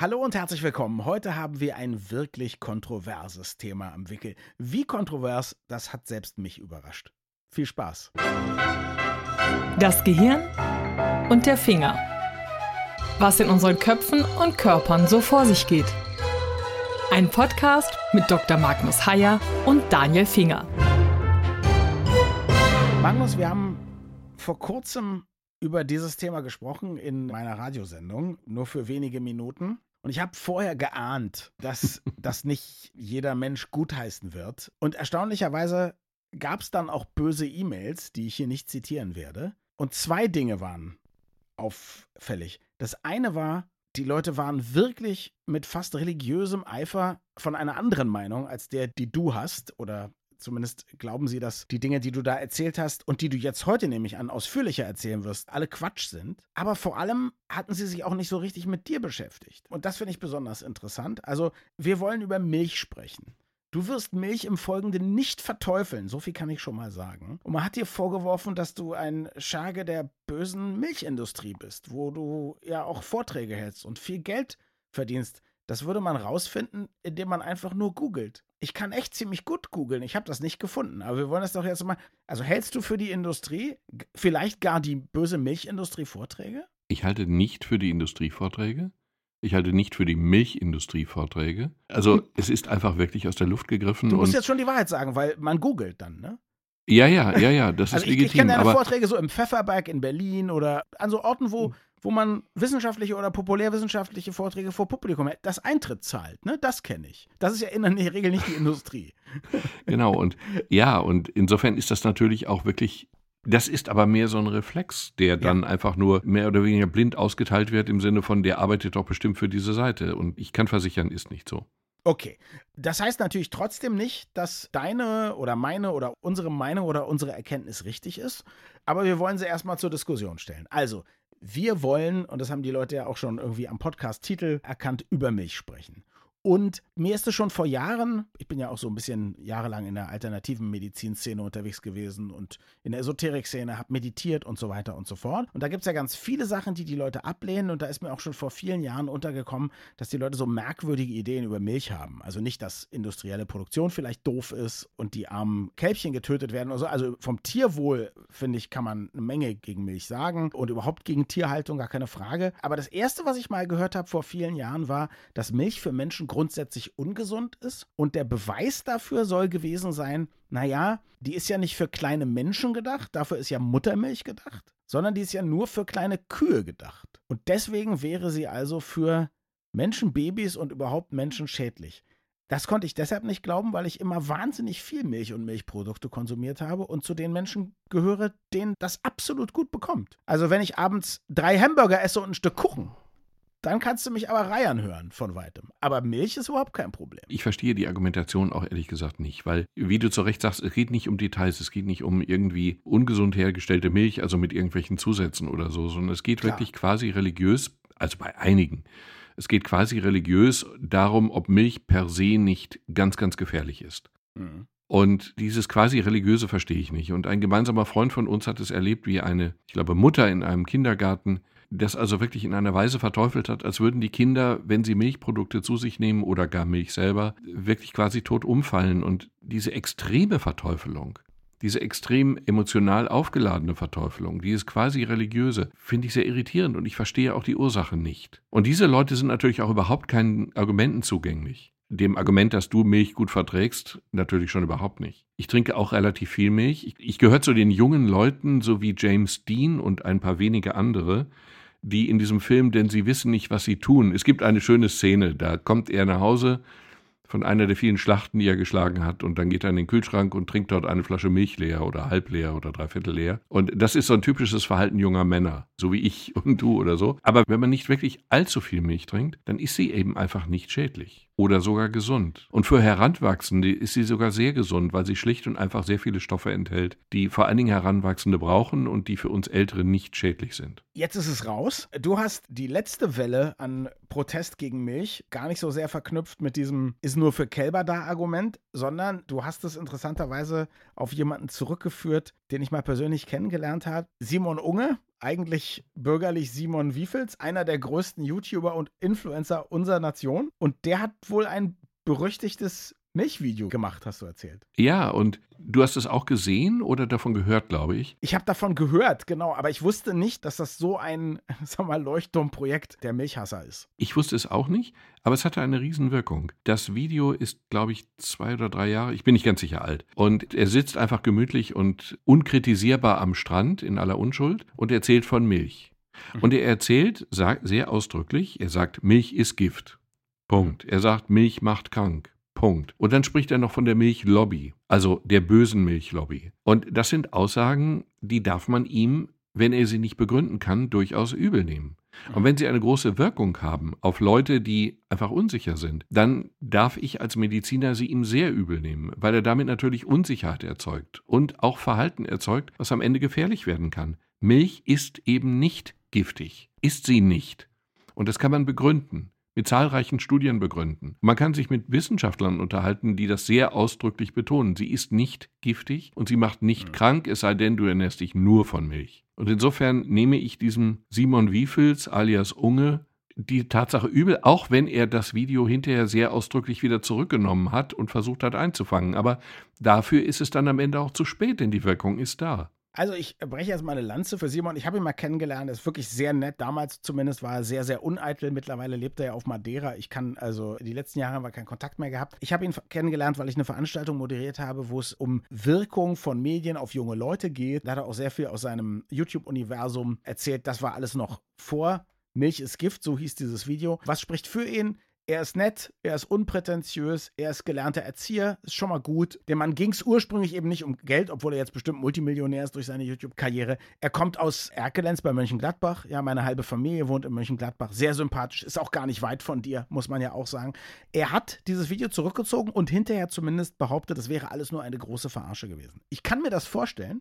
Hallo und herzlich willkommen. Heute haben wir ein wirklich kontroverses Thema am Wickel. Wie kontrovers, das hat selbst mich überrascht. Viel Spaß. Das Gehirn und der Finger. Was in unseren Köpfen und Körpern so vor sich geht. Ein Podcast mit Dr. Magnus Heyer und Daniel Finger. Magnus, wir haben vor kurzem über dieses Thema gesprochen in meiner Radiosendung, nur für wenige Minuten. Und ich habe vorher geahnt, dass das nicht jeder Mensch gutheißen wird. Und erstaunlicherweise gab es dann auch böse E-Mails, die ich hier nicht zitieren werde. Und zwei Dinge waren auffällig. Das eine war, die Leute waren wirklich mit fast religiösem Eifer von einer anderen Meinung als der, die du hast oder zumindest glauben sie, dass die Dinge, die du da erzählt hast und die du jetzt heute nämlich an ausführlicher erzählen wirst, alle Quatsch sind. Aber vor allem hatten sie sich auch nicht so richtig mit dir beschäftigt. Und das finde ich besonders interessant. Also, wir wollen über Milch sprechen. Du wirst Milch im Folgenden nicht verteufeln, so viel kann ich schon mal sagen. Und man hat dir vorgeworfen, dass du ein Scherge der bösen Milchindustrie bist, wo du ja auch Vorträge hältst und viel Geld verdienst. Das würde man rausfinden, indem man einfach nur googelt. Ich kann echt ziemlich gut googeln. Ich habe das nicht gefunden. Aber wir wollen das doch jetzt mal. Also hältst du für die Industrie, vielleicht gar die böse Milchindustrie Vorträge? Ich halte nicht für die Industrie Vorträge. Ich halte nicht für die Milchindustrie Vorträge. Also hm. es ist einfach wirklich aus der Luft gegriffen. Du musst jetzt schon die Wahrheit sagen, weil man googelt dann, ne? Ja, ja, ja, ja, das also ist legitim. Ich, ich kenne deine Vorträge so im Pfefferberg in Berlin oder an so Orten, wo, hm wo man wissenschaftliche oder populärwissenschaftliche Vorträge vor Publikum hat, das Eintritt zahlt. Ne? Das kenne ich. Das ist ja in der Regel nicht die Industrie. genau, und ja, und insofern ist das natürlich auch wirklich das ist aber mehr so ein Reflex, der dann ja. einfach nur mehr oder weniger blind ausgeteilt wird im Sinne von, der arbeitet doch bestimmt für diese Seite. Und ich kann versichern, ist nicht so. Okay. Das heißt natürlich trotzdem nicht, dass deine oder meine oder unsere Meinung oder unsere Erkenntnis richtig ist. Aber wir wollen sie erstmal zur Diskussion stellen. Also, wir wollen, und das haben die Leute ja auch schon irgendwie am Podcast-Titel erkannt, über Milch sprechen. Und mir ist es schon vor Jahren, ich bin ja auch so ein bisschen jahrelang in der alternativen Medizinszene unterwegs gewesen und in der Esoterik-Szene, habe meditiert und so weiter und so fort. Und da gibt es ja ganz viele Sachen, die die Leute ablehnen. Und da ist mir auch schon vor vielen Jahren untergekommen, dass die Leute so merkwürdige Ideen über Milch haben. Also nicht, dass industrielle Produktion vielleicht doof ist und die armen Kälbchen getötet werden oder so. Also vom Tierwohl, finde ich, kann man eine Menge gegen Milch sagen und überhaupt gegen Tierhaltung, gar keine Frage. Aber das Erste, was ich mal gehört habe vor vielen Jahren, war, dass Milch für Menschen grundsätzlich ungesund ist. Und der Beweis dafür soll gewesen sein, naja, die ist ja nicht für kleine Menschen gedacht, dafür ist ja Muttermilch gedacht, sondern die ist ja nur für kleine Kühe gedacht. Und deswegen wäre sie also für Menschen, Babys und überhaupt Menschen schädlich. Das konnte ich deshalb nicht glauben, weil ich immer wahnsinnig viel Milch und Milchprodukte konsumiert habe und zu den Menschen gehöre, denen das absolut gut bekommt. Also wenn ich abends drei Hamburger esse und ein Stück Kuchen, dann kannst du mich aber reiern hören von weitem. Aber Milch ist überhaupt kein Problem. Ich verstehe die Argumentation auch ehrlich gesagt nicht, weil, wie du zu Recht sagst, es geht nicht um Details, es geht nicht um irgendwie ungesund hergestellte Milch, also mit irgendwelchen Zusätzen oder so, sondern es geht Klar. wirklich quasi religiös, also bei einigen. Es geht quasi religiös darum, ob Milch per se nicht ganz, ganz gefährlich ist. Mhm. Und dieses quasi religiöse verstehe ich nicht. Und ein gemeinsamer Freund von uns hat es erlebt, wie eine, ich glaube, Mutter in einem Kindergarten das also wirklich in einer Weise verteufelt hat, als würden die Kinder, wenn sie Milchprodukte zu sich nehmen oder gar Milch selber, wirklich quasi tot umfallen. Und diese extreme Verteufelung, diese extrem emotional aufgeladene Verteufelung, dieses quasi religiöse, finde ich sehr irritierend und ich verstehe auch die Ursache nicht. Und diese Leute sind natürlich auch überhaupt keinen Argumenten zugänglich. Dem Argument, dass du Milch gut verträgst, natürlich schon überhaupt nicht. Ich trinke auch relativ viel Milch. Ich, ich gehöre zu den jungen Leuten, so wie James Dean und ein paar wenige andere, die in diesem Film, denn sie wissen nicht, was sie tun. Es gibt eine schöne Szene, da kommt er nach Hause von einer der vielen Schlachten, die er geschlagen hat. Und dann geht er in den Kühlschrank und trinkt dort eine Flasche Milch leer oder halb leer oder dreiviertel leer. Und das ist so ein typisches Verhalten junger Männer, so wie ich und du oder so. Aber wenn man nicht wirklich allzu viel Milch trinkt, dann ist sie eben einfach nicht schädlich oder sogar gesund. Und für Heranwachsende ist sie sogar sehr gesund, weil sie schlicht und einfach sehr viele Stoffe enthält, die vor allen Dingen Heranwachsende brauchen und die für uns Ältere nicht schädlich sind. Jetzt ist es raus. Du hast die letzte Welle an Protest gegen Milch gar nicht so sehr verknüpft mit diesem ist nur für Kälber da Argument, sondern du hast es interessanterweise auf jemanden zurückgeführt, den ich mal persönlich kennengelernt habe. Simon Unge, eigentlich bürgerlich Simon Wiefels, einer der größten YouTuber und Influencer unserer Nation. Und der hat wohl ein berüchtigtes Milchvideo gemacht, hast du erzählt. Ja, und du hast es auch gesehen oder davon gehört, glaube ich? Ich habe davon gehört, genau, aber ich wusste nicht, dass das so ein, sag mal, Leuchtturmprojekt der Milchhasser ist. Ich wusste es auch nicht, aber es hatte eine Riesenwirkung. Das Video ist, glaube ich, zwei oder drei Jahre, ich bin nicht ganz sicher alt. Und er sitzt einfach gemütlich und unkritisierbar am Strand in aller Unschuld und erzählt von Milch. Mhm. Und er erzählt, sagt sehr ausdrücklich, er sagt, Milch ist Gift. Punkt. Er sagt, Milch macht krank. Punkt. Und dann spricht er noch von der Milchlobby, also der bösen Milchlobby. Und das sind Aussagen, die darf man ihm, wenn er sie nicht begründen kann, durchaus übel nehmen. Und wenn sie eine große Wirkung haben auf Leute, die einfach unsicher sind, dann darf ich als Mediziner sie ihm sehr übel nehmen, weil er damit natürlich Unsicherheit erzeugt und auch Verhalten erzeugt, was am Ende gefährlich werden kann. Milch ist eben nicht giftig, ist sie nicht. Und das kann man begründen mit zahlreichen Studien begründen. Man kann sich mit Wissenschaftlern unterhalten, die das sehr ausdrücklich betonen. Sie ist nicht giftig und sie macht nicht mhm. krank, es sei denn, du ernährst dich nur von Milch. Und insofern nehme ich diesem Simon Wiefels alias Unge die Tatsache übel, auch wenn er das Video hinterher sehr ausdrücklich wieder zurückgenommen hat und versucht hat einzufangen. Aber dafür ist es dann am Ende auch zu spät, denn die Wirkung ist da. Also ich breche jetzt mal eine Lanze für Simon. Ich habe ihn mal kennengelernt. Er ist wirklich sehr nett. Damals zumindest war er sehr, sehr uneitel. Mittlerweile lebt er ja auf Madeira. Ich kann also die letzten Jahre haben wir keinen Kontakt mehr gehabt. Ich habe ihn kennengelernt, weil ich eine Veranstaltung moderiert habe, wo es um Wirkung von Medien auf junge Leute geht. Da hat er auch sehr viel aus seinem YouTube-Universum erzählt. Das war alles noch vor Milch ist Gift, so hieß dieses Video. Was spricht für ihn? Er ist nett, er ist unprätentiös, er ist gelernter Erzieher, ist schon mal gut. Dem Mann ging es ursprünglich eben nicht um Geld, obwohl er jetzt bestimmt Multimillionär ist durch seine YouTube-Karriere. Er kommt aus Erkelenz bei Mönchengladbach. Ja, meine halbe Familie wohnt in Mönchengladbach. Sehr sympathisch, ist auch gar nicht weit von dir, muss man ja auch sagen. Er hat dieses Video zurückgezogen und hinterher zumindest behauptet, das wäre alles nur eine große Verarsche gewesen. Ich kann mir das vorstellen,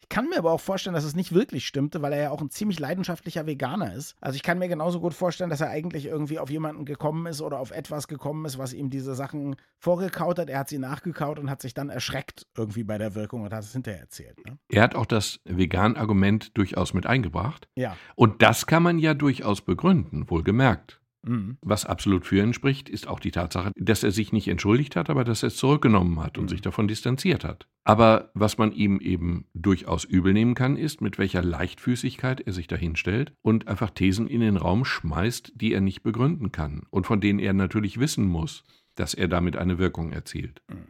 ich kann mir aber auch vorstellen, dass es nicht wirklich stimmte, weil er ja auch ein ziemlich leidenschaftlicher Veganer ist. Also ich kann mir genauso gut vorstellen, dass er eigentlich irgendwie auf jemanden gekommen ist oder auf etwas gekommen ist, was ihm diese Sachen vorgekaut hat. Er hat sie nachgekaut und hat sich dann erschreckt irgendwie bei der Wirkung und hat es hinterher erzählt. Ne? Er hat auch das Vegan-Argument durchaus mit eingebracht. Ja. Und das kann man ja durchaus begründen, wohlgemerkt. Mhm. Was absolut für ihn spricht, ist auch die Tatsache, dass er sich nicht entschuldigt hat, aber dass er es zurückgenommen hat und mhm. sich davon distanziert hat. Aber was man ihm eben durchaus übel nehmen kann, ist, mit welcher Leichtfüßigkeit er sich dahinstellt und einfach Thesen in den Raum schmeißt, die er nicht begründen kann und von denen er natürlich wissen muss, dass er damit eine Wirkung erzielt. Mhm.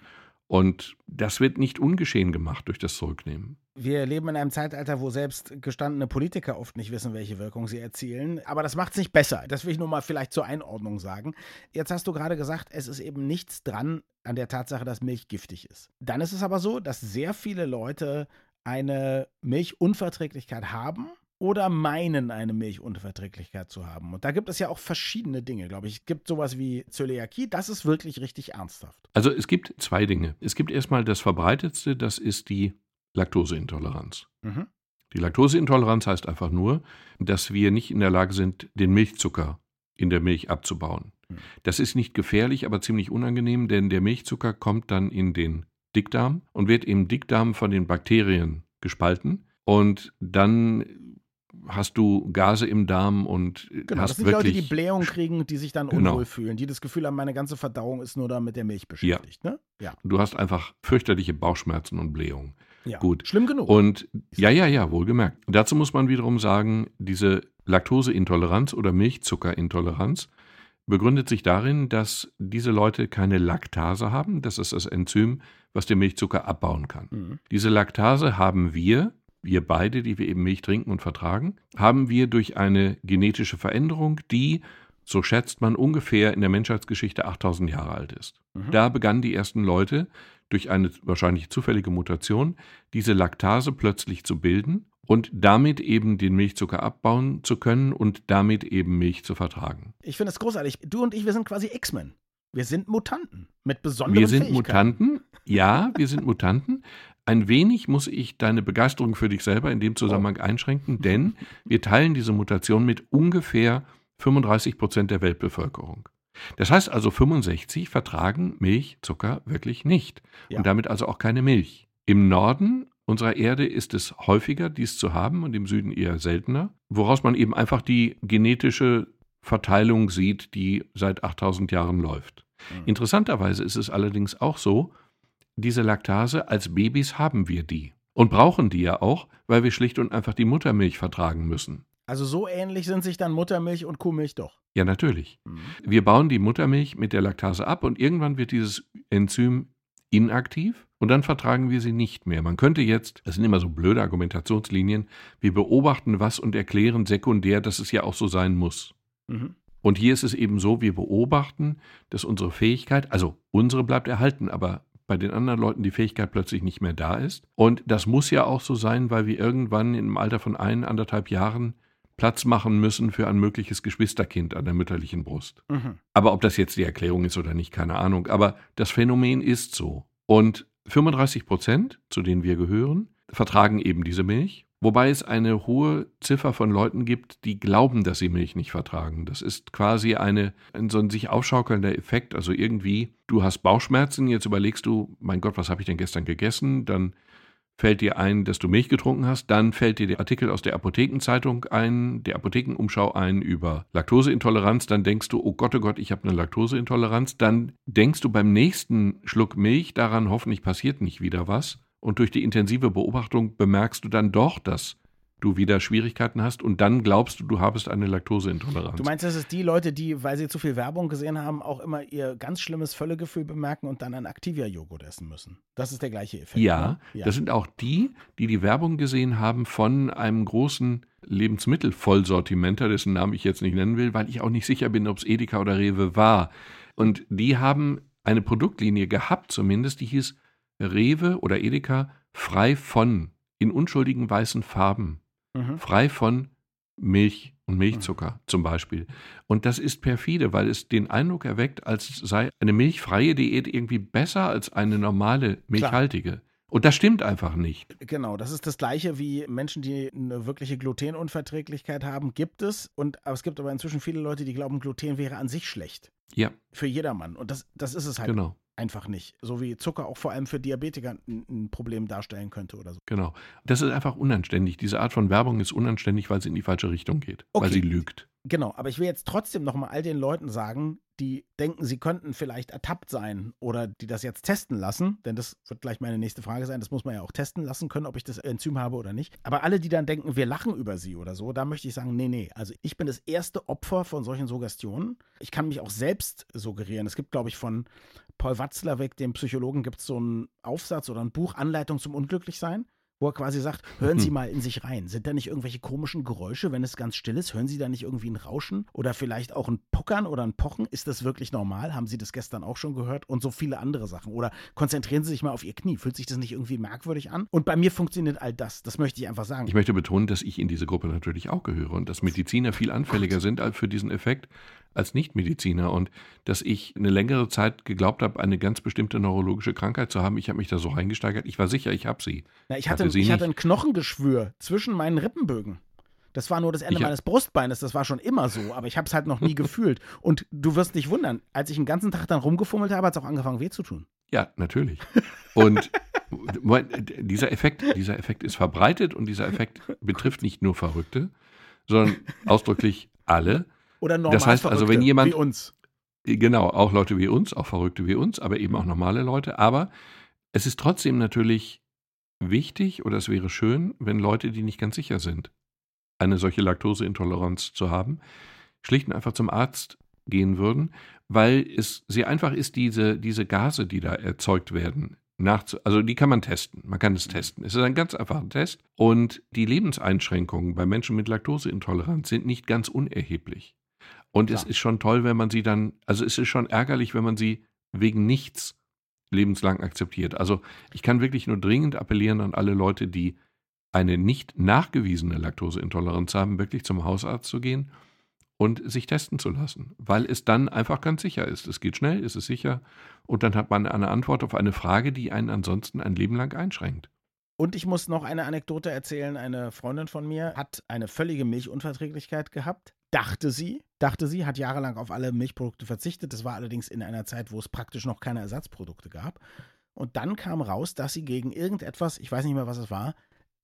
Und das wird nicht ungeschehen gemacht durch das Zurücknehmen. Wir leben in einem Zeitalter, wo selbst gestandene Politiker oft nicht wissen, welche Wirkung sie erzielen. Aber das macht es nicht besser. Das will ich nur mal vielleicht zur Einordnung sagen. Jetzt hast du gerade gesagt, es ist eben nichts dran an der Tatsache, dass Milch giftig ist. Dann ist es aber so, dass sehr viele Leute eine Milchunverträglichkeit haben oder meinen, eine Milchunverträglichkeit zu haben. Und da gibt es ja auch verschiedene Dinge, glaube ich. Es gibt sowas wie Zöliakie, das ist wirklich richtig ernsthaft. Also es gibt zwei Dinge. Es gibt erstmal das verbreitetste, das ist die Laktoseintoleranz. Mhm. Die Laktoseintoleranz heißt einfach nur, dass wir nicht in der Lage sind, den Milchzucker in der Milch abzubauen. Mhm. Das ist nicht gefährlich, aber ziemlich unangenehm, denn der Milchzucker kommt dann in den Dickdarm und wird im Dickdarm von den Bakterien gespalten und dann hast du Gase im Darm und genau, hast das sind wirklich Leute, die Blähung kriegen, die sich dann genau. unwohl fühlen, die das Gefühl haben, meine ganze Verdauung ist nur da mit der Milch beschäftigt. Ja. Ne? ja. Du hast einfach fürchterliche Bauchschmerzen und Blähung. Ja. Gut. Schlimm genug. Und ja, ja, ja, wohlgemerkt. Dazu muss man wiederum sagen, diese Laktoseintoleranz oder Milchzuckerintoleranz begründet sich darin, dass diese Leute keine Laktase haben. Das ist das Enzym, was den Milchzucker abbauen kann. Mhm. Diese Laktase haben wir, wir beide, die wir eben Milch trinken und vertragen, haben wir durch eine genetische Veränderung, die, so schätzt man, ungefähr in der Menschheitsgeschichte 8000 Jahre alt ist. Mhm. Da begannen die ersten Leute durch eine wahrscheinlich zufällige Mutation diese Laktase plötzlich zu bilden und damit eben den Milchzucker abbauen zu können und damit eben Milch zu vertragen. Ich finde es großartig. Du und ich, wir sind quasi X-Men. Wir sind Mutanten mit besonderen Wir sind Mutanten, ja, wir sind Mutanten. Ein wenig muss ich deine Begeisterung für dich selber in dem Zusammenhang einschränken, denn wir teilen diese Mutation mit ungefähr 35 Prozent der Weltbevölkerung. Das heißt also, 65 vertragen Milch, Zucker wirklich nicht ja. und damit also auch keine Milch. Im Norden unserer Erde ist es häufiger, dies zu haben und im Süden eher seltener, woraus man eben einfach die genetische Verteilung sieht, die seit 8000 Jahren läuft. Mhm. Interessanterweise ist es allerdings auch so, diese Laktase als Babys haben wir die und brauchen die ja auch, weil wir schlicht und einfach die Muttermilch vertragen müssen. Also so ähnlich sind sich dann Muttermilch und Kuhmilch doch. Ja, natürlich. Mhm. Wir bauen die Muttermilch mit der Laktase ab und irgendwann wird dieses Enzym inaktiv und dann vertragen wir sie nicht mehr. Man könnte jetzt, das sind immer so blöde Argumentationslinien, wir beobachten was und erklären sekundär, dass es ja auch so sein muss. Mhm. Und hier ist es eben so, wir beobachten, dass unsere Fähigkeit, also unsere bleibt erhalten, aber bei den anderen Leuten die Fähigkeit plötzlich nicht mehr da ist. Und das muss ja auch so sein, weil wir irgendwann im Alter von ein, anderthalb Jahren Platz machen müssen für ein mögliches Geschwisterkind an der mütterlichen Brust. Mhm. Aber ob das jetzt die Erklärung ist oder nicht, keine Ahnung. Aber das Phänomen ist so. Und 35 Prozent, zu denen wir gehören, vertragen eben diese Milch. Wobei es eine hohe Ziffer von Leuten gibt, die glauben, dass sie Milch nicht vertragen. Das ist quasi eine, ein so ein sich aufschaukelnder Effekt. Also irgendwie, du hast Bauchschmerzen, jetzt überlegst du, mein Gott, was habe ich denn gestern gegessen? Dann fällt dir ein, dass du Milch getrunken hast, dann fällt dir der Artikel aus der Apothekenzeitung ein, der Apothekenumschau ein über Laktoseintoleranz, dann denkst du, oh Gott, oh Gott, ich habe eine Laktoseintoleranz, dann denkst du beim nächsten Schluck Milch daran, hoffentlich passiert nicht wieder was. Und durch die intensive Beobachtung bemerkst du dann doch, dass du wieder Schwierigkeiten hast und dann glaubst du, du habest eine Laktoseintoleranz. Du meinst, das ist die Leute, die, weil sie zu viel Werbung gesehen haben, auch immer ihr ganz schlimmes Völlegefühl bemerken und dann ein Activia-Joghurt essen müssen. Das ist der gleiche Effekt. Ja, ne? ja, das sind auch die, die die Werbung gesehen haben von einem großen Lebensmittelvollsortimenter, dessen Namen ich jetzt nicht nennen will, weil ich auch nicht sicher bin, ob es Edeka oder Rewe war. Und die haben eine Produktlinie gehabt, zumindest, die hieß Rewe oder Edeka frei von in unschuldigen weißen Farben mhm. frei von Milch und Milchzucker mhm. zum Beispiel. Und das ist perfide, weil es den Eindruck erweckt, als sei eine milchfreie Diät irgendwie besser als eine normale milchhaltige. Klar. Und das stimmt einfach nicht. Genau, das ist das gleiche wie Menschen, die eine wirkliche Glutenunverträglichkeit haben, gibt es. Und aber es gibt aber inzwischen viele Leute, die glauben, Gluten wäre an sich schlecht. Ja. Für jedermann. Und das, das ist es halt. Genau einfach nicht. So wie Zucker auch vor allem für Diabetiker ein, Problem darstellen könnte oder so. Genau. Das ist einfach unanständig. Diese Art von Werbung ist unanständig, weil sie in die falsche Richtung geht, okay. weil sie lügt. Genau, aber ich will jetzt trotzdem nochmal all den Leuten sagen, die denken, sie könnten vielleicht ertappt sein oder die das jetzt testen lassen, denn das wird gleich meine nächste Frage sein, das muss man ja auch testen lassen können, ob ich das Enzym habe oder nicht. Aber alle, die dann denken, wir lachen über sie oder so, da möchte ich sagen, nee, nee, also ich bin das erste Opfer von solchen Suggestionen. Ich kann mich auch selbst suggerieren. Es gibt, glaube ich, von Paul Watzlawick, dem Psychologen, gibt es so einen Aufsatz oder ein Buch, Anleitung zum Unglücklichsein wo er quasi sagt, hören Sie hm. mal in sich rein. Sind da nicht irgendwelche komischen Geräusche, wenn es ganz still ist? Hören Sie da nicht irgendwie ein Rauschen oder vielleicht auch ein Puckern oder ein Pochen? Ist das wirklich normal? Haben Sie das gestern auch schon gehört? Und so viele andere Sachen. Oder konzentrieren Sie sich mal auf Ihr Knie. Fühlt sich das nicht irgendwie merkwürdig an? Und bei mir funktioniert all das. Das möchte ich einfach sagen. Ich möchte betonen, dass ich in diese Gruppe natürlich auch gehöre und dass Mediziner viel anfälliger sind für diesen Effekt als Nichtmediziner und dass ich eine längere Zeit geglaubt habe, eine ganz bestimmte neurologische Krankheit zu haben. Ich habe mich da so reingesteigert. Ich war sicher, ich habe sie. Na, ich, hatte, hatte ich hatte ein Knochengeschwür zwischen meinen Rippenbögen. Das war nur das Ende ich meines Brustbeines, das war schon immer so, aber ich habe es halt noch nie gefühlt. Und du wirst dich wundern, als ich den ganzen Tag dann rumgefummelt habe, hat es auch angefangen weh zu tun. Ja, natürlich. Und dieser Effekt, dieser Effekt ist verbreitet und dieser Effekt betrifft nicht nur Verrückte, sondern ausdrücklich alle. Oder normal Das heißt also, wenn jemand. Wie uns. Genau, auch Leute wie uns, auch Verrückte wie uns, aber eben auch normale Leute. Aber es ist trotzdem natürlich wichtig oder es wäre schön, wenn Leute, die nicht ganz sicher sind, eine solche Laktoseintoleranz zu haben, schlicht und einfach zum Arzt gehen würden, weil es sehr einfach ist, diese, diese Gase, die da erzeugt werden, nachzu also die kann man testen. Man kann es testen. Es ist ein ganz einfacher Test und die Lebenseinschränkungen bei Menschen mit Laktoseintoleranz sind nicht ganz unerheblich. Und Klar. es ist schon toll, wenn man sie dann, also es ist schon ärgerlich, wenn man sie wegen nichts lebenslang akzeptiert. Also ich kann wirklich nur dringend appellieren an alle Leute, die eine nicht nachgewiesene Laktoseintoleranz haben, wirklich zum Hausarzt zu gehen und sich testen zu lassen, weil es dann einfach ganz sicher ist. Es geht schnell, es ist sicher und dann hat man eine Antwort auf eine Frage, die einen ansonsten ein Leben lang einschränkt. Und ich muss noch eine Anekdote erzählen. Eine Freundin von mir hat eine völlige Milchunverträglichkeit gehabt, dachte sie, dachte sie, hat jahrelang auf alle Milchprodukte verzichtet. Das war allerdings in einer Zeit, wo es praktisch noch keine Ersatzprodukte gab. Und dann kam raus, dass sie gegen irgendetwas, ich weiß nicht mehr, was es war,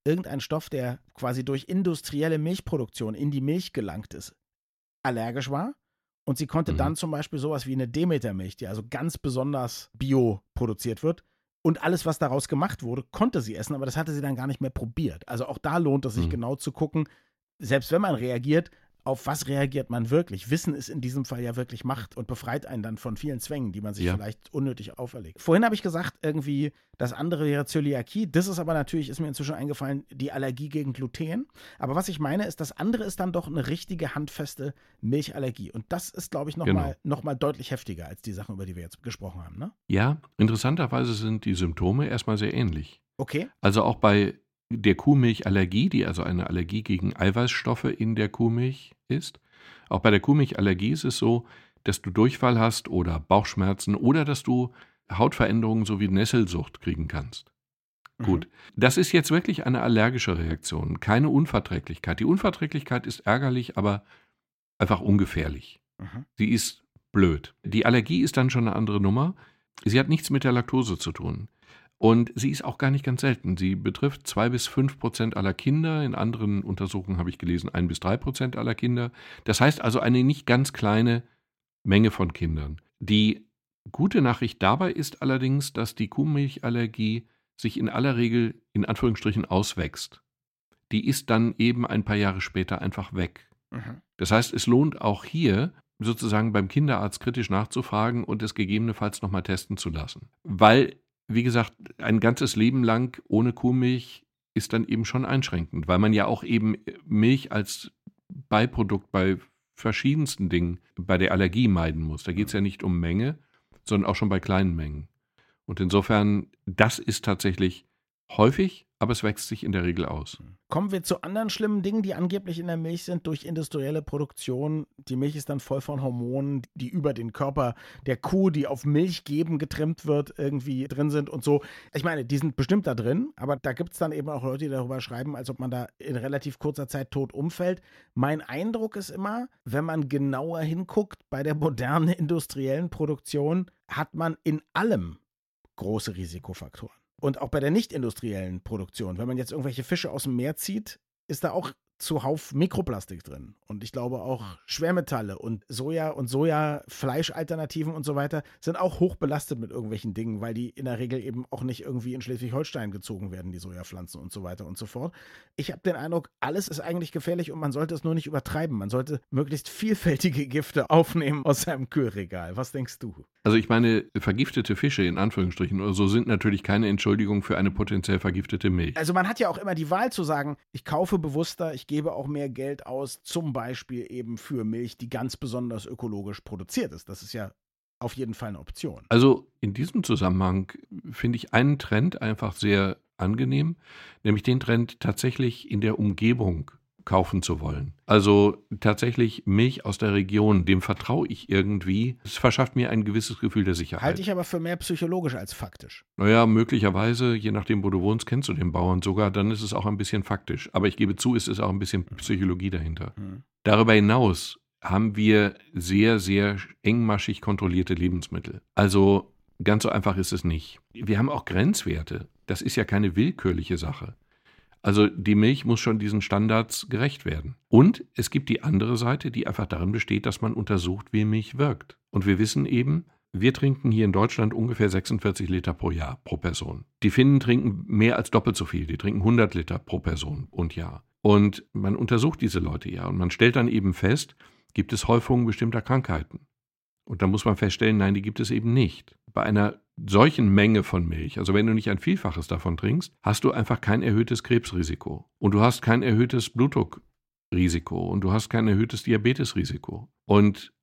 irgendein Stoff, der quasi durch industrielle Milchproduktion in die Milch gelangt ist, allergisch war. Und sie konnte mhm. dann zum Beispiel sowas wie eine Demetermilch, die also ganz besonders bio produziert wird, und alles, was daraus gemacht wurde, konnte sie essen, aber das hatte sie dann gar nicht mehr probiert. Also auch da lohnt es sich mhm. genau zu gucken, selbst wenn man reagiert, auf was reagiert man wirklich? Wissen ist in diesem Fall ja wirklich Macht und befreit einen dann von vielen Zwängen, die man sich ja. vielleicht unnötig auferlegt. Vorhin habe ich gesagt, irgendwie, das andere wäre Zöliakie. Das ist aber natürlich, ist mir inzwischen eingefallen, die Allergie gegen Gluten. Aber was ich meine, ist, das andere ist dann doch eine richtige, handfeste Milchallergie. Und das ist, glaube ich, nochmal genau. noch deutlich heftiger als die Sachen, über die wir jetzt gesprochen haben. Ne? Ja, interessanterweise sind die Symptome erstmal sehr ähnlich. Okay. Also auch bei der Kuhmilchallergie, die also eine Allergie gegen Eiweißstoffe in der Kuhmilch ist. Auch bei der Kuhmilchallergie ist es so, dass du Durchfall hast oder Bauchschmerzen oder dass du Hautveränderungen sowie Nesselsucht kriegen kannst. Mhm. Gut, das ist jetzt wirklich eine allergische Reaktion, keine Unverträglichkeit. Die Unverträglichkeit ist ärgerlich, aber einfach ungefährlich. Mhm. Sie ist blöd. Die Allergie ist dann schon eine andere Nummer. Sie hat nichts mit der Laktose zu tun. Und sie ist auch gar nicht ganz selten. Sie betrifft zwei bis fünf Prozent aller Kinder. In anderen Untersuchungen habe ich gelesen, ein bis drei Prozent aller Kinder. Das heißt also eine nicht ganz kleine Menge von Kindern. Die gute Nachricht dabei ist allerdings, dass die Kuhmilchallergie sich in aller Regel in Anführungsstrichen auswächst. Die ist dann eben ein paar Jahre später einfach weg. Mhm. Das heißt, es lohnt auch hier sozusagen beim Kinderarzt kritisch nachzufragen und es gegebenenfalls nochmal testen zu lassen. Weil wie gesagt, ein ganzes Leben lang ohne Kuhmilch ist dann eben schon einschränkend, weil man ja auch eben Milch als Beiprodukt bei verschiedensten Dingen bei der Allergie meiden muss. Da geht es ja nicht um Menge, sondern auch schon bei kleinen Mengen. Und insofern, das ist tatsächlich häufig aber es wächst sich in der Regel aus. Kommen wir zu anderen schlimmen Dingen, die angeblich in der Milch sind durch industrielle Produktion. Die Milch ist dann voll von Hormonen, die über den Körper der Kuh, die auf Milch geben, getrimmt wird, irgendwie drin sind und so. Ich meine, die sind bestimmt da drin, aber da gibt es dann eben auch Leute, die darüber schreiben, als ob man da in relativ kurzer Zeit tot umfällt. Mein Eindruck ist immer, wenn man genauer hinguckt, bei der modernen industriellen Produktion hat man in allem große Risikofaktoren. Und auch bei der nicht industriellen Produktion, wenn man jetzt irgendwelche Fische aus dem Meer zieht, ist da auch zuhauf Mikroplastik drin. Und ich glaube auch Schwermetalle und Soja und Soja-Fleischalternativen und so weiter sind auch hoch belastet mit irgendwelchen Dingen, weil die in der Regel eben auch nicht irgendwie in Schleswig-Holstein gezogen werden, die Sojapflanzen und so weiter und so fort. Ich habe den Eindruck, alles ist eigentlich gefährlich und man sollte es nur nicht übertreiben. Man sollte möglichst vielfältige Gifte aufnehmen aus seinem Kühlregal. Was denkst du? Also ich meine, vergiftete Fische in Anführungsstrichen oder so sind natürlich keine Entschuldigung für eine potenziell vergiftete Milch. Also man hat ja auch immer die Wahl zu sagen, ich kaufe bewusster, ich gebe auch mehr Geld aus, zum Beispiel eben für Milch, die ganz besonders ökologisch produziert ist. Das ist ja auf jeden Fall eine Option. Also in diesem Zusammenhang finde ich einen Trend einfach sehr angenehm, nämlich den Trend tatsächlich in der Umgebung kaufen zu wollen. Also tatsächlich Milch aus der Region, dem vertraue ich irgendwie. Es verschafft mir ein gewisses Gefühl der Sicherheit. Halte ich aber für mehr psychologisch als faktisch. Naja, möglicherweise, je nachdem, wo du wohnst, kennst du den Bauern sogar, dann ist es auch ein bisschen faktisch. Aber ich gebe zu, es ist auch ein bisschen Psychologie dahinter. Mhm. Darüber hinaus haben wir sehr, sehr engmaschig kontrollierte Lebensmittel. Also ganz so einfach ist es nicht. Wir haben auch Grenzwerte. Das ist ja keine willkürliche Sache. Also die Milch muss schon diesen Standards gerecht werden. Und es gibt die andere Seite, die einfach darin besteht, dass man untersucht, wie Milch wirkt. Und wir wissen eben, wir trinken hier in Deutschland ungefähr 46 Liter pro Jahr pro Person. Die Finnen trinken mehr als doppelt so viel. Die trinken 100 Liter pro Person und Jahr. Und man untersucht diese Leute ja und man stellt dann eben fest, gibt es Häufungen bestimmter Krankheiten. Und da muss man feststellen, nein, die gibt es eben nicht. Bei einer solchen Menge von Milch, also wenn du nicht ein Vielfaches davon trinkst, hast du einfach kein erhöhtes Krebsrisiko. Und du hast kein erhöhtes Blutdruckrisiko und du hast kein erhöhtes Diabetesrisiko. Und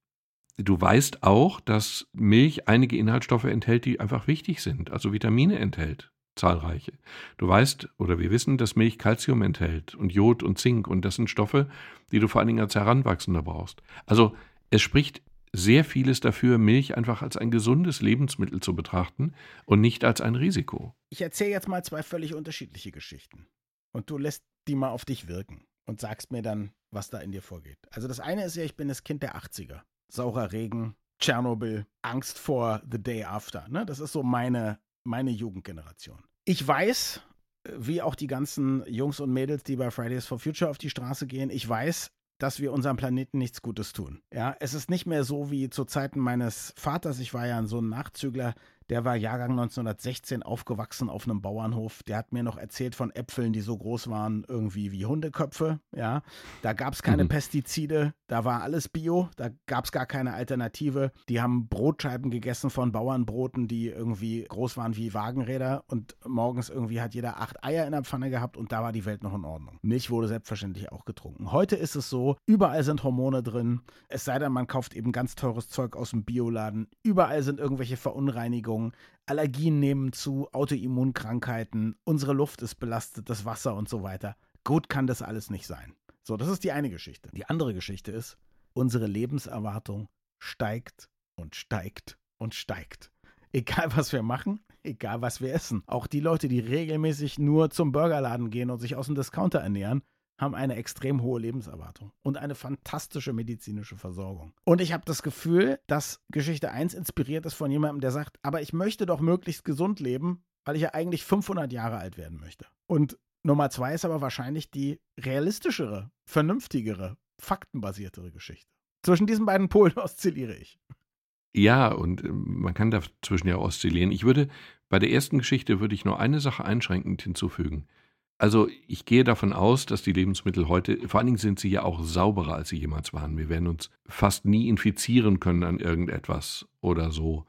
du weißt auch, dass Milch einige Inhaltsstoffe enthält, die einfach wichtig sind, also Vitamine enthält zahlreiche. Du weißt oder wir wissen, dass Milch Kalzium enthält und Jod und Zink und das sind Stoffe, die du vor allen Dingen als Heranwachsender brauchst. Also es spricht sehr vieles dafür, Milch einfach als ein gesundes Lebensmittel zu betrachten und nicht als ein Risiko. Ich erzähle jetzt mal zwei völlig unterschiedliche Geschichten. Und du lässt die mal auf dich wirken und sagst mir dann, was da in dir vorgeht. Also das eine ist ja, ich bin das Kind der 80er. Saurer Regen, Tschernobyl, Angst vor The Day After. Ne? Das ist so meine, meine Jugendgeneration. Ich weiß, wie auch die ganzen Jungs und Mädels, die bei Fridays for Future auf die Straße gehen, ich weiß, dass wir unserem Planeten nichts Gutes tun. Ja, es ist nicht mehr so wie zu Zeiten meines Vaters. Ich war ja so ein Nachzügler. Der war Jahrgang 1916 aufgewachsen auf einem Bauernhof. Der hat mir noch erzählt von Äpfeln, die so groß waren, irgendwie wie Hundeköpfe. Ja, da gab es keine mhm. Pestizide, da war alles Bio, da gab es gar keine Alternative. Die haben Brotscheiben gegessen von Bauernbroten, die irgendwie groß waren wie Wagenräder und morgens irgendwie hat jeder acht Eier in der Pfanne gehabt und da war die Welt noch in Ordnung. Milch wurde selbstverständlich auch getrunken. Heute ist es so, überall sind Hormone drin, es sei denn, man kauft eben ganz teures Zeug aus dem Bioladen. Überall sind irgendwelche Verunreinigungen Veränderungen, Allergien nehmen zu, Autoimmunkrankheiten, unsere Luft ist belastet, das Wasser und so weiter. Gut kann das alles nicht sein. So, das ist die eine Geschichte. Die andere Geschichte ist, unsere Lebenserwartung steigt und steigt und steigt. Egal was wir machen, egal was wir essen. Auch die Leute, die regelmäßig nur zum Burgerladen gehen und sich aus dem Discounter ernähren, haben eine extrem hohe Lebenserwartung und eine fantastische medizinische Versorgung. Und ich habe das Gefühl, dass Geschichte 1 inspiriert ist von jemandem, der sagt, aber ich möchte doch möglichst gesund leben, weil ich ja eigentlich 500 Jahre alt werden möchte. Und Nummer 2 ist aber wahrscheinlich die realistischere, vernünftigere, faktenbasiertere Geschichte. Zwischen diesen beiden Polen oszilliere ich. Ja, und ähm, man kann dazwischen ja oszillieren. Ich würde bei der ersten Geschichte würde ich nur eine Sache einschränkend hinzufügen. Also ich gehe davon aus, dass die Lebensmittel heute, vor allen Dingen sind sie ja auch sauberer, als sie jemals waren. Wir werden uns fast nie infizieren können an irgendetwas oder so,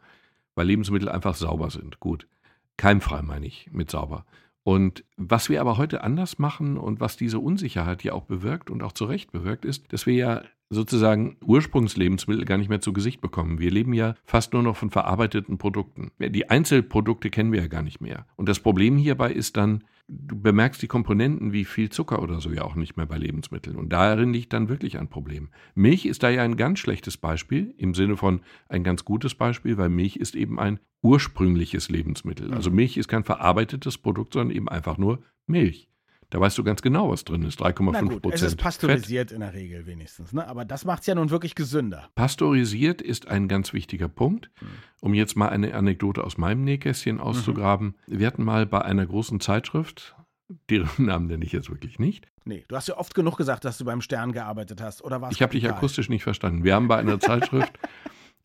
weil Lebensmittel einfach sauber sind. Gut. Keimfrei meine ich mit sauber. Und was wir aber heute anders machen und was diese Unsicherheit ja auch bewirkt und auch zu Recht bewirkt, ist, dass wir ja sozusagen Ursprungslebensmittel gar nicht mehr zu Gesicht bekommen. Wir leben ja fast nur noch von verarbeiteten Produkten. Die Einzelprodukte kennen wir ja gar nicht mehr. Und das Problem hierbei ist dann, du bemerkst die Komponenten wie viel Zucker oder so ja auch nicht mehr bei Lebensmitteln. Und darin liegt dann wirklich ein Problem. Milch ist da ja ein ganz schlechtes Beispiel, im Sinne von ein ganz gutes Beispiel, weil Milch ist eben ein ursprüngliches Lebensmittel. Also mhm. Milch ist kein verarbeitetes Produkt, sondern eben einfach nur Milch. Da weißt du ganz genau, was drin ist. 3,5 Prozent. Es ist pasteurisiert Fett. in der Regel wenigstens. Ne? Aber das macht es ja nun wirklich gesünder. Pasteurisiert ist ein ganz wichtiger Punkt. Mhm. Um jetzt mal eine Anekdote aus meinem Nähkästchen auszugraben. Mhm. Wir hatten mal bei einer großen Zeitschrift, deren Namen nenne ich jetzt wirklich nicht. Nee, du hast ja oft genug gesagt, dass du beim Stern gearbeitet hast. Oder was? Ich habe dich akustisch nicht verstanden. Wir haben bei einer Zeitschrift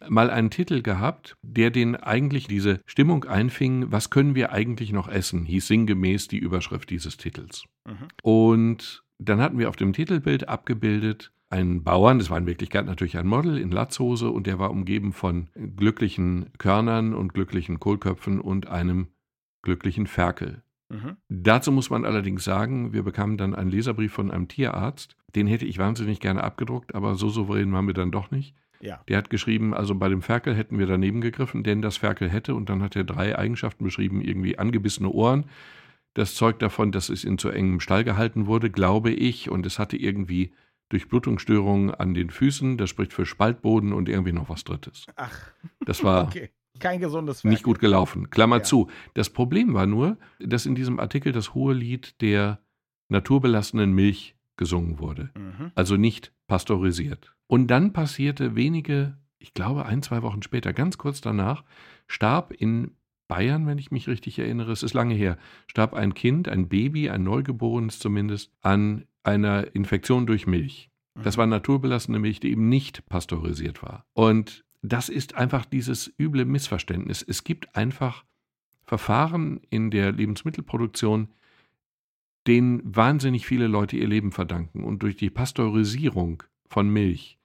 mal einen Titel gehabt, der den eigentlich diese Stimmung einfing, was können wir eigentlich noch essen, hieß sinngemäß die Überschrift dieses Titels. Mhm. Und dann hatten wir auf dem Titelbild abgebildet einen Bauern, das war in Wirklichkeit natürlich ein Model in Latzhose und der war umgeben von glücklichen Körnern und glücklichen Kohlköpfen und einem glücklichen Ferkel. Mhm. Dazu muss man allerdings sagen, wir bekamen dann einen Leserbrief von einem Tierarzt. Den hätte ich wahnsinnig gerne abgedruckt, aber so souverän waren wir dann doch nicht. Ja. Der hat geschrieben, also bei dem Ferkel hätten wir daneben gegriffen, denn das Ferkel hätte, und dann hat er drei Eigenschaften beschrieben, irgendwie angebissene Ohren. Das zeugt davon, dass es in zu engem Stall gehalten wurde, glaube ich, und es hatte irgendwie Durchblutungsstörungen an den Füßen, das spricht für Spaltboden und irgendwie noch was Drittes. Ach. Das war okay. kein gesundes Ferkel. Nicht gut gelaufen. Klammer ja. zu. Das Problem war nur, dass in diesem Artikel das hohe Lied der naturbelassenen Milch gesungen wurde. Mhm. Also nicht pasteurisiert. Und dann passierte wenige, ich glaube ein, zwei Wochen später, ganz kurz danach, starb in Bayern, wenn ich mich richtig erinnere, es ist lange her, starb ein Kind, ein Baby, ein Neugeborenes zumindest, an einer Infektion durch Milch. Das mhm. war naturbelassene Milch, die eben nicht pasteurisiert war. Und das ist einfach dieses üble Missverständnis. Es gibt einfach Verfahren in der Lebensmittelproduktion, denen wahnsinnig viele Leute ihr Leben verdanken. Und durch die Pasteurisierung von Milch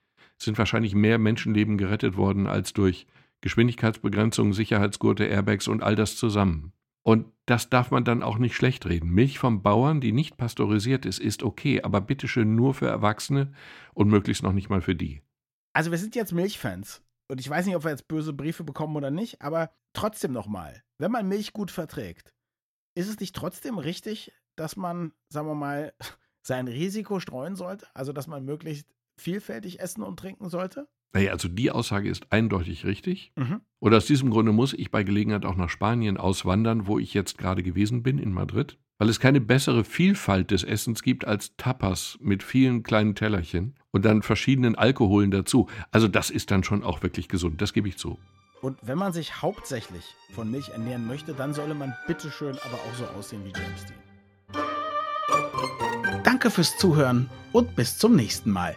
sind wahrscheinlich mehr Menschenleben gerettet worden als durch Geschwindigkeitsbegrenzung, Sicherheitsgurte, Airbags und all das zusammen. Und das darf man dann auch nicht schlecht reden. Milch vom Bauern, die nicht pasteurisiert ist, ist okay, aber bitteschön nur für Erwachsene und möglichst noch nicht mal für die. Also wir sind jetzt Milchfans. Und ich weiß nicht, ob wir jetzt böse Briefe bekommen oder nicht, aber trotzdem nochmal, wenn man Milch gut verträgt, ist es nicht trotzdem richtig, dass man, sagen wir mal, sein Risiko streuen sollte? Also, dass man möglichst vielfältig essen und trinken sollte? Naja, also die Aussage ist eindeutig richtig. Mhm. Und aus diesem Grunde muss ich bei Gelegenheit auch nach Spanien auswandern, wo ich jetzt gerade gewesen bin, in Madrid, weil es keine bessere Vielfalt des Essens gibt als Tapas mit vielen kleinen Tellerchen und dann verschiedenen Alkoholen dazu. Also das ist dann schon auch wirklich gesund, das gebe ich zu. Und wenn man sich hauptsächlich von Milch ernähren möchte, dann solle man bitteschön aber auch so aussehen wie James Dean. Danke fürs Zuhören und bis zum nächsten Mal.